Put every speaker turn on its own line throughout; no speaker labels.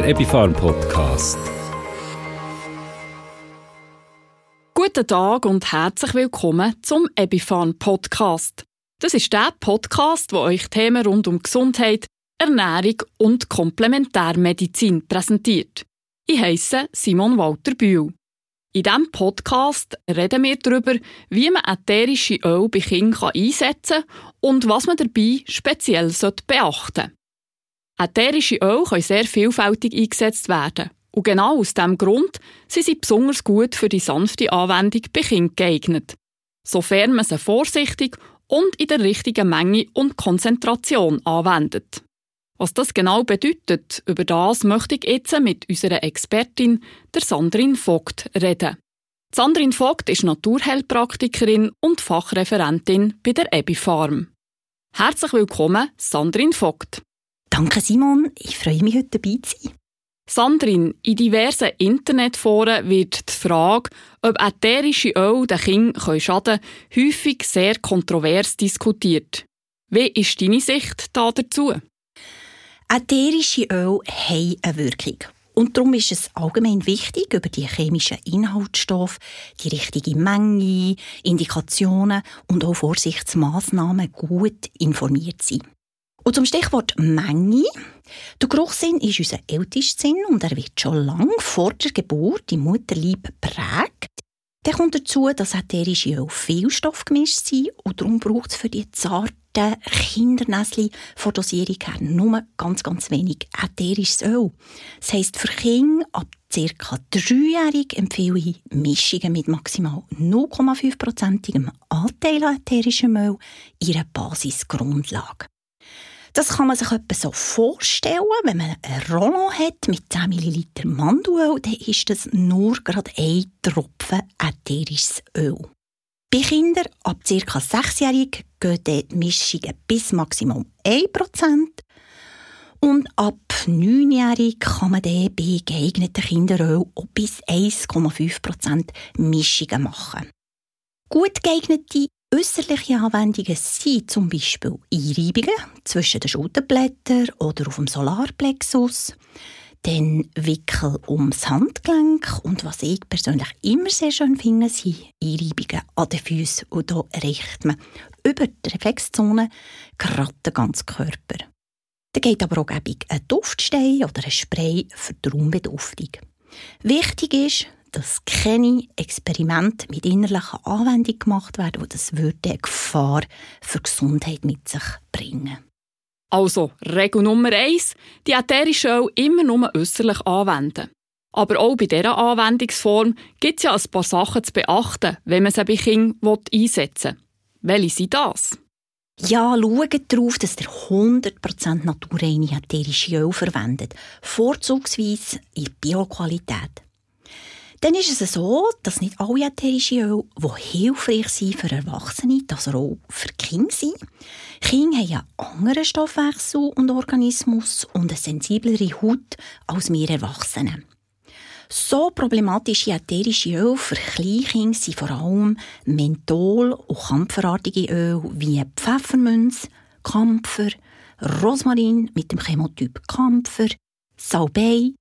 der Epifarm Podcast.
Guten Tag und herzlich willkommen zum Epifarm Podcast. Das ist der Podcast, wo euch Themen rund um Gesundheit, Ernährung und Komplementärmedizin präsentiert. Ich heiße Simon Walter Bühl. In diesem Podcast reden wir darüber, wie man ätherische Öl bei Kindern einsetzen kann und was man dabei speziell beachten sollte. Ätherische Öl können sehr vielfältig eingesetzt werden. Und genau aus diesem Grund sind sie besonders gut für die sanfte Anwendung bei Kindern geeignet. Sofern man sie vorsichtig und in der richtigen Menge und Konzentration anwendet. Was das genau bedeutet, über das möchte ich jetzt mit unserer Expertin, der Sandrine Vogt, reden. Sandrine Vogt ist Naturheilpraktikerin und Fachreferentin bei der Ebi Farm. Herzlich willkommen, Sandrine Vogt.
Danke, Simon. Ich freue mich, heute dabei zu sein.
Sandrine, in diversen Internetforen wird die Frage, ob ätherische Öl den Kindern schaden können, häufig sehr kontrovers diskutiert. Wie ist deine Sicht da dazu?
Ätherische Öle haben eine Wirkung. Und darum ist es allgemein wichtig, über die chemischen Inhaltsstoffe, die richtige Menge, Indikationen und auch Vorsichtsmaßnahmen gut informiert zu sein. Und zum Stichwort Menge. Der Geruchssinn ist unser ältester Sinn und er wird schon lange vor der Geburt im Mutterleib prägt. Dann kommt dazu, dass ätherische Öl viel Stoff gemischt sind und darum braucht es für die zarten Kindernäsli von Dosierung her nur ganz, ganz wenig ätherisches Öl. Das heisst, für Kinder ab ca. dreijährig empfehle ich Mischungen mit maximal 0,5%igem Anteil an ätherischem Öl ihre Basisgrundlage. Das kann man sich etwa so vorstellen, wenn man ein Rollon hat mit 10 ml Mandelöl, dann ist das nur gerade ein Tropfen ätherisches Öl. Bei Kindern ab ca. 6-jährig gehen die Mischungen bis maximal 1%. Und ab 9-jährig kann man dann bei geeigneten Kinderöl auch bis 1,5% Mischungen machen. Gut geeignete äußerliche Anwendungen sind zum Beispiel Einreibungen zwischen den Schulterblättern oder auf dem Solarplexus, dann Wickel ums Handgelenk und was ich persönlich immer sehr schön finde, sind Einreibungen an den Füßen und hier erreicht man über die Reflexzone gerade den ganzen Körper. Da geht aber auch ein Duftstein oder ein Spray für die Raumbeduftung. Wichtig ist, dass keine Experimente mit innerlicher Anwendung gemacht werden, wo das würde eine Gefahr für die Gesundheit mit sich bringen.
Also, Regel Nummer eins: die ätherische Öl immer nur äußerlich anwenden. Aber auch bei dieser Anwendungsform gibt es ja ein paar Sachen zu beachten, wenn man sie bei Kindern einsetzen will. Welche sind das?
Ja, schaut darauf, dass ihr 100% naturreine ätherische Öl verwendet, vorzugsweise in Bioqualität. Dann ist es so, dass nicht alle ätherische Öle, die hilfreich sind für Erwachsene, das auch für Kinder sind. Kinder haben ja anderen Stoffwechsel und Organismus und eine sensiblere Haut als wir Erwachsene. So problematische ätherische Öle für Kleinkinder sind vor allem Menthol- und kampferartige Öle wie Pfefferminz, Kampfer, Rosmarin mit dem Chemotyp Kampfer, Salbei,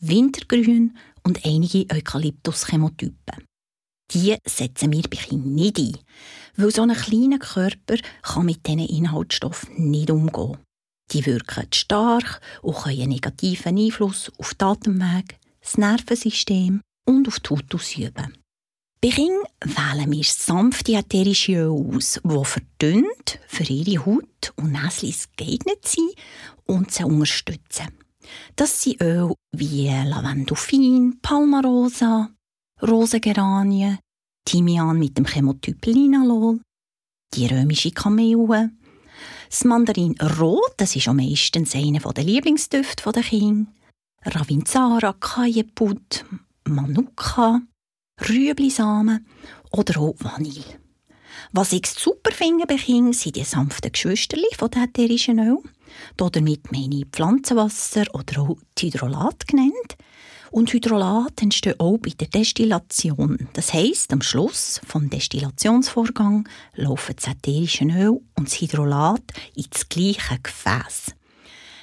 Wintergrün und einige Eukalyptus-Chemotypen. Die setzen wir bei Kindern nicht ein, weil so ein kleiner Körper kann mit diesen Inhaltsstoffen nicht umgehen. Die wirken stark und können einen negativen Einfluss auf den Atemweg, das Nervensystem und auf die Haut ausüben. Bei Kindern wählen wir sanfte ätherische Öle aus, die verdünnt für ihre Haut und Näslis geeignet sind und sie unterstützen. Das sind Öle wie Lavendulfin, Palmarosa, Rosengeranien, Thymian mit dem Chemotyp Linalol, die römische Kamille, das Mandarin Rot, das ist am meistens einer der Lieblingsdüfte der Kinder, Ravinzara, Kajeput, Manuka, Rüeblisamen oder auch Vanille. Was ich super finde bei Kindern, sind die sanften Geschwisterli von ätherischen Öl. Damit meine ich Pflanzenwasser oder auch Hydrolat genannt. Und Hydrolat entsteht auch bei der Destillation. Das heisst, am Schluss vom Destillationsvorgang laufen das ätherische Öl und das Hydrolat ins gleiche Gefäß.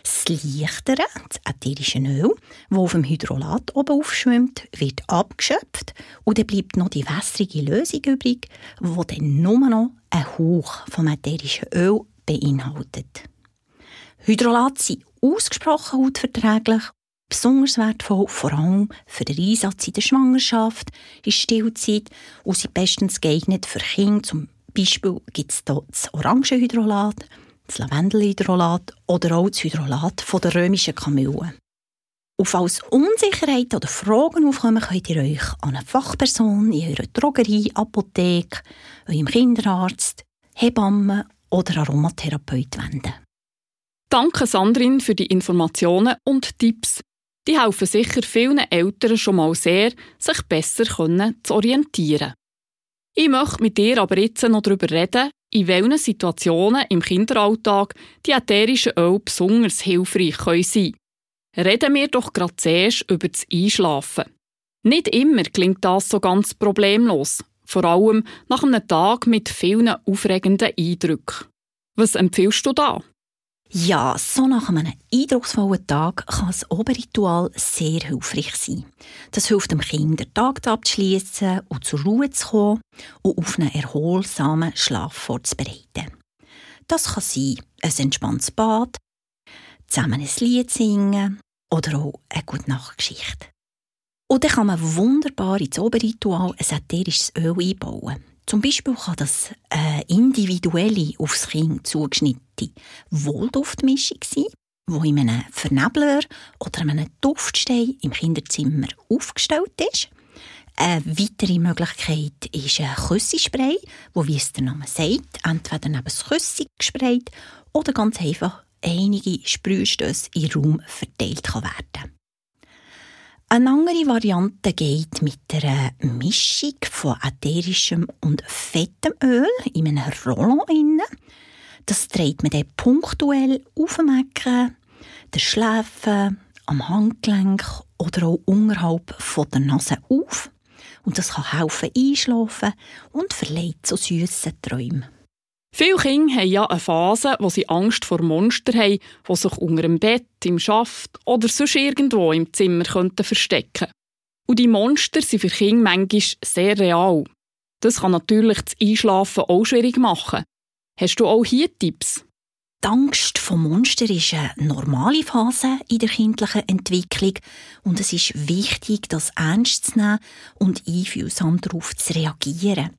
Das leichtere, das ätherische Öl, das auf dem Hydrolat oben aufschwimmt, wird abgeschöpft und dann bleibt noch die wässrige Lösung übrig, die dann nur noch einen Hauch vom ätherischen Öl beinhaltet. Hydrolate sind ausgesprochen hautverträglich, besonders wertvoll, vor allem für den Einsatz in der Schwangerschaft, in Stillzeit und sind bestens geeignet für Kinder. Zum Beispiel gibt es hier das Orangenhydrolat, das Lavendelhydrolat oder auch das Hydrolat von der römischen Kamille. Und falls Unsicherheiten oder Fragen aufkommen, könnt ihr euch an eine Fachperson in eurer Drogerie, Apotheke, eurem Kinderarzt, Hebamme oder Aromatherapeut wenden.
Danke Sandrin für die Informationen und Tipps. Die helfen sicher vielen Eltern schon mal sehr, sich besser zu orientieren. Ich möchte mit dir aber jetzt noch darüber reden, in welchen Situationen im Kinderalltag die ätherischen Öl besonders hilfreich sein können. Reden wir doch gerade zuerst über das Einschlafen. Nicht immer klingt das so ganz problemlos, vor allem nach einem Tag mit vielen aufregenden Eindrücken. Was empfiehlst du da?
Ja, so nach einem eindrucksvollen Tag kann das Oberritual sehr hilfreich sein. Das hilft dem Kind, den Tag abzuschließen und zur Ruhe zu kommen und auf einen erholsamen Schlaf vorzubereiten. Das kann sein ein entspanntes Bad, zusammen ein Lied singen oder auch eine gute Nachtgeschichte. Und dann kann man wunderbar ins Oberritual ein ätherisches Öl einbauen. Zum Beispiel kann das eine individuelle, aufs Kind zugeschnittene Wohlduftmischung sein, die in einem Vernebler oder einem Duftstein im Kinderzimmer aufgestellt ist. Eine weitere Möglichkeit ist ein Küssispray, wo, wie es der Name sagt, entweder neben das Küssi gesprayt oder ganz einfach einige Sprühstöße im Raum verteilt kann werden eine andere Variante geht mit einer Mischung von ätherischem und fettem Öl in einem Rollon. Das dreht man dann punktuell auf dem Ecken, der Schläfe, am Handgelenk oder auch unterhalb von der Nase auf. Und das kann helfen einschlafen und verleiht zu süßen Träumen.
Viele Kinder haben ja eine Phase, wo sie Angst vor Monstern haben, die sich unter dem Bett, im Schaft oder sonst irgendwo im Zimmer könnten verstecken Und die Monster sind für Kinder manchmal sehr real. Das kann natürlich das Einschlafen auch schwierig machen. Hast du auch hier Tipps?
Die Angst vor Monstern ist eine normale Phase in der kindlichen Entwicklung und es ist wichtig, das ernst zu nehmen und einfühlsam darauf zu reagieren.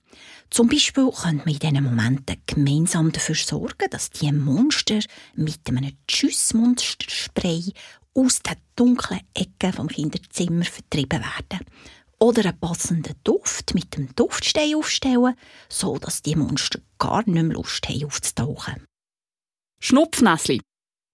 Zum Beispiel könnte man in diesen Momenten gemeinsam dafür sorgen, dass die Monster mit einem Tschüss-Monsterspray aus den dunklen Ecken vom Kinderzimmer vertrieben werden. Oder einen passenden Duft mit dem Duftstein aufstellen, so dass die Monster gar nicht mehr Lust haben aufzutauchen.
Schnupfnäsli.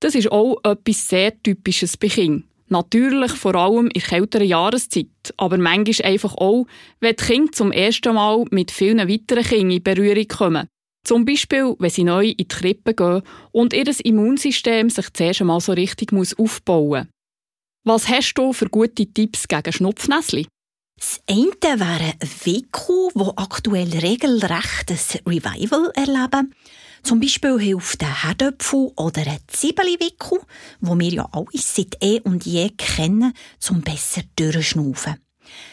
Das ist auch etwas sehr Typisches bei Kindern. Natürlich vor allem in kälteren Jahreszeit, aber manchmal einfach auch, wenn die Kinder zum ersten Mal mit vielen weiteren Kindern in Berührung kommen. Zum Beispiel, wenn sie neu in die Krippe gehen und ihr Immunsystem sich zuerst einmal so richtig aufbauen muss. Was hast du für gute Tipps gegen Schnupfnäsli?
Das eine wäre Wiku, wo aktuell regelrecht ein Revival erleben. Zum Beispiel hilft der Herdöpfel oder ein Zwiebelwickel, wo wir ja alle seit eh und je kennen, zum besser durchschnaufen.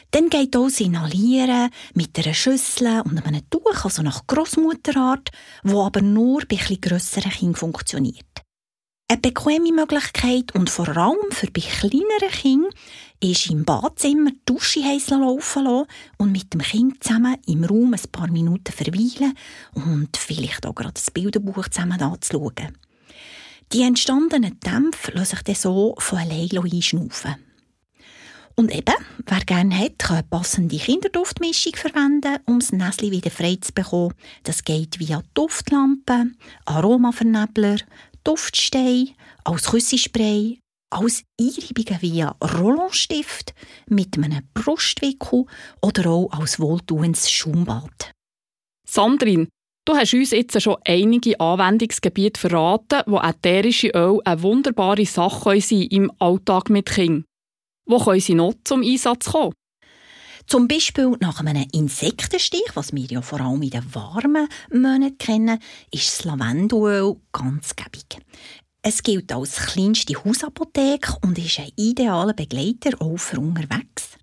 Dann geht auch das Inhalieren mit einer Schüssel und einem Tuch, also nach Grossmutterart, wo aber nur bei etwas grösseren Kindern funktioniert. Eine bequeme Möglichkeit und vor allem für bei kleineren Kindern ist im Badzimmer die Dusche heiß laufen lassen und mit dem Kind zusammen im Raum ein paar Minuten verweilen und vielleicht auch gerade das Bilderbuch zusammen anzuschauen. Die entstandenen Dämpfe lassen sich dann so von allein einschnaufen. Und eben, wer gerne hat, kann eine passende Kinderduftmischung verwenden, um das Näschen wieder frei zu bekommen. Das geht via Duftlampe, Aromavernebler, Duftstein, als Küssispray als Einreibungen via Rollonstift mit einem Brustwickel oder auch als wohltuendes Schaumbad.
Sandrin, du hast uns jetzt schon einige Anwendungsgebiete verraten, wo ätherische Öl eine wunderbare Sache sein im Alltag mit Kindern. Wo können sie noch zum Einsatz kommen?
Zum Beispiel nach einem Insektenstich, was wir ja vor allem in den warmen Monaten kennen, ist das Lavendelöl ganz gäbig. Es gilt als kleinste Hausapotheke und ist ein idealer Begleiter auch für unterwegs.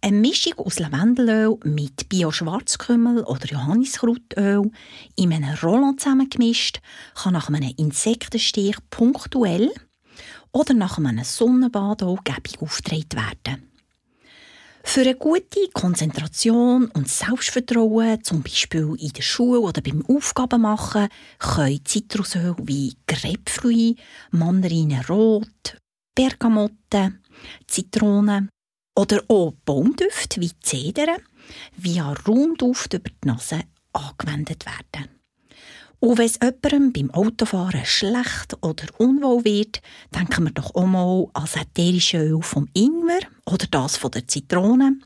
Eine Mischung aus Lavendelöl mit Bio-Schwarzkümmel oder Johanniskrautöl in einem Roland zusammengemischt kann nach einem Insektenstich punktuell oder nach einem Sonnenbad auch gäbig aufgetragen werden. Für eine gute Konzentration und Selbstvertrauen, zum Beispiel in der Schule oder beim Aufgabenmachen, können Zitrusöl wie Grapefruit, Mandarine rot, Bergamotte, Zitrone oder auch Baumdüfte wie Zedern via Raumduft über die Nase angewendet werden. Und wenn es jemandem beim Autofahren schlecht oder unwohl wird, denken wir doch auch mal an das ätherische Öl vom Ingwer oder das von der Zitrone.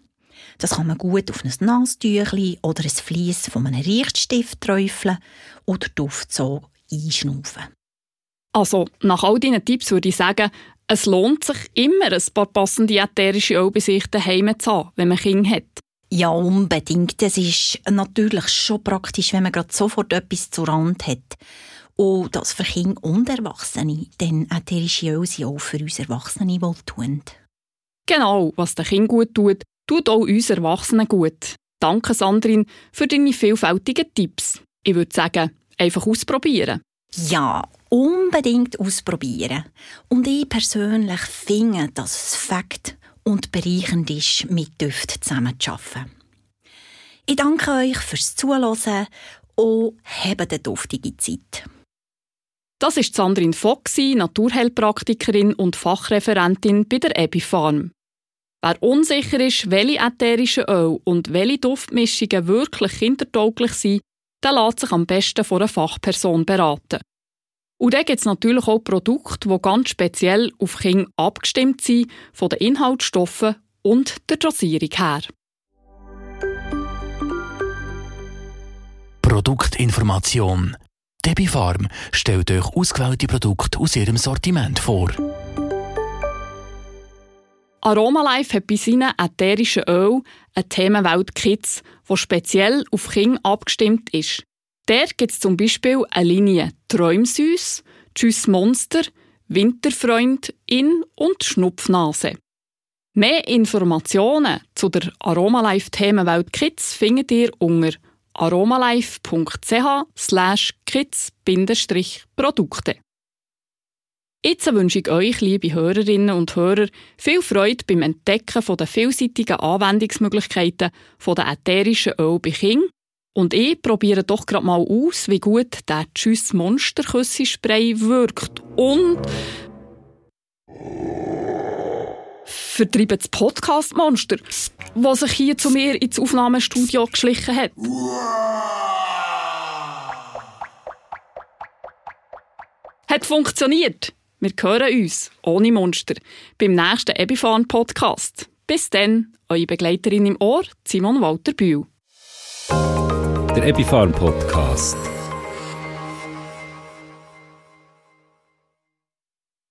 Das kann man gut auf ein Nasentüchli oder ein Vlies von einem Richtstift träufeln oder Duft so einschnaufen.
Also, nach all diesen Tipps würde ich sagen, es lohnt sich immer, ein paar passende ätherische Öl bei sich daheim zu haben, wenn man Kinder hat.
Ja, unbedingt. Es ist natürlich schon praktisch, wenn man gerade sofort etwas zur Rand hat. Und das für Kinder und Erwachsene, denn ätherische Öle sind auch für uns Erwachsene wohltuend.
Genau, was den Kind gut tut, tut auch uns Erwachsenen gut. Danke, Sandrin, für deine vielfältigen Tipps. Ich würde sagen, einfach ausprobieren.
Ja, unbedingt ausprobieren. Und ich persönlich finde, dass es Fakt und bereichernd ist, mit Düften zusammenzuarbeiten. Ich danke euch fürs Zuhören und habt eine duftige Zeit.
Das ist Sandrine Fox, Naturheilpraktikerin und Fachreferentin bei der Epifarm. Wer unsicher ist, welche ätherischen Öl und welche Duftmischungen wirklich kindertauglich sind, der lässt sich am besten von einer Fachperson beraten. Und dann gibt es natürlich auch Produkte, die ganz speziell auf Kinder abgestimmt sind, von den Inhaltsstoffen und der Dosierung her.
Produktinformation. Debbie Farm stellt euch ausgewählte Produkte aus ihrem Sortiment vor.
Aromalife hat bei seinen ätherischen Öl eine Themenwelt Kids, die speziell auf Kinder abgestimmt ist. Dort gibt es zum Beispiel eine Linie Träumsüß, Tschüss Monster, Winterfreund, In- und Schnupfnase. Mehr Informationen zu der Aromalife Themenwelt Kids findet ihr unter aromalife.ch kids-produkte. Jetzt wünsche ich euch, liebe Hörerinnen und Hörer, viel Freude beim Entdecken der vielseitigen Anwendungsmöglichkeiten der ätherischen Öl bei Kindern und ich probiere doch gerade mal aus, wie gut der Tschüss Monsterküsse-Spray wirkt. Und vertreibt das Podcast-Monster, das sich hier zu mir ins Aufnahmestudio geschlichen hat. Hat funktioniert. Wir hören uns, ohne Monster, beim nächsten Ebifan Podcast. Bis dann, eure Begleiterin im Ohr, Simon Walter Bühl.
Der Epifarm Podcast.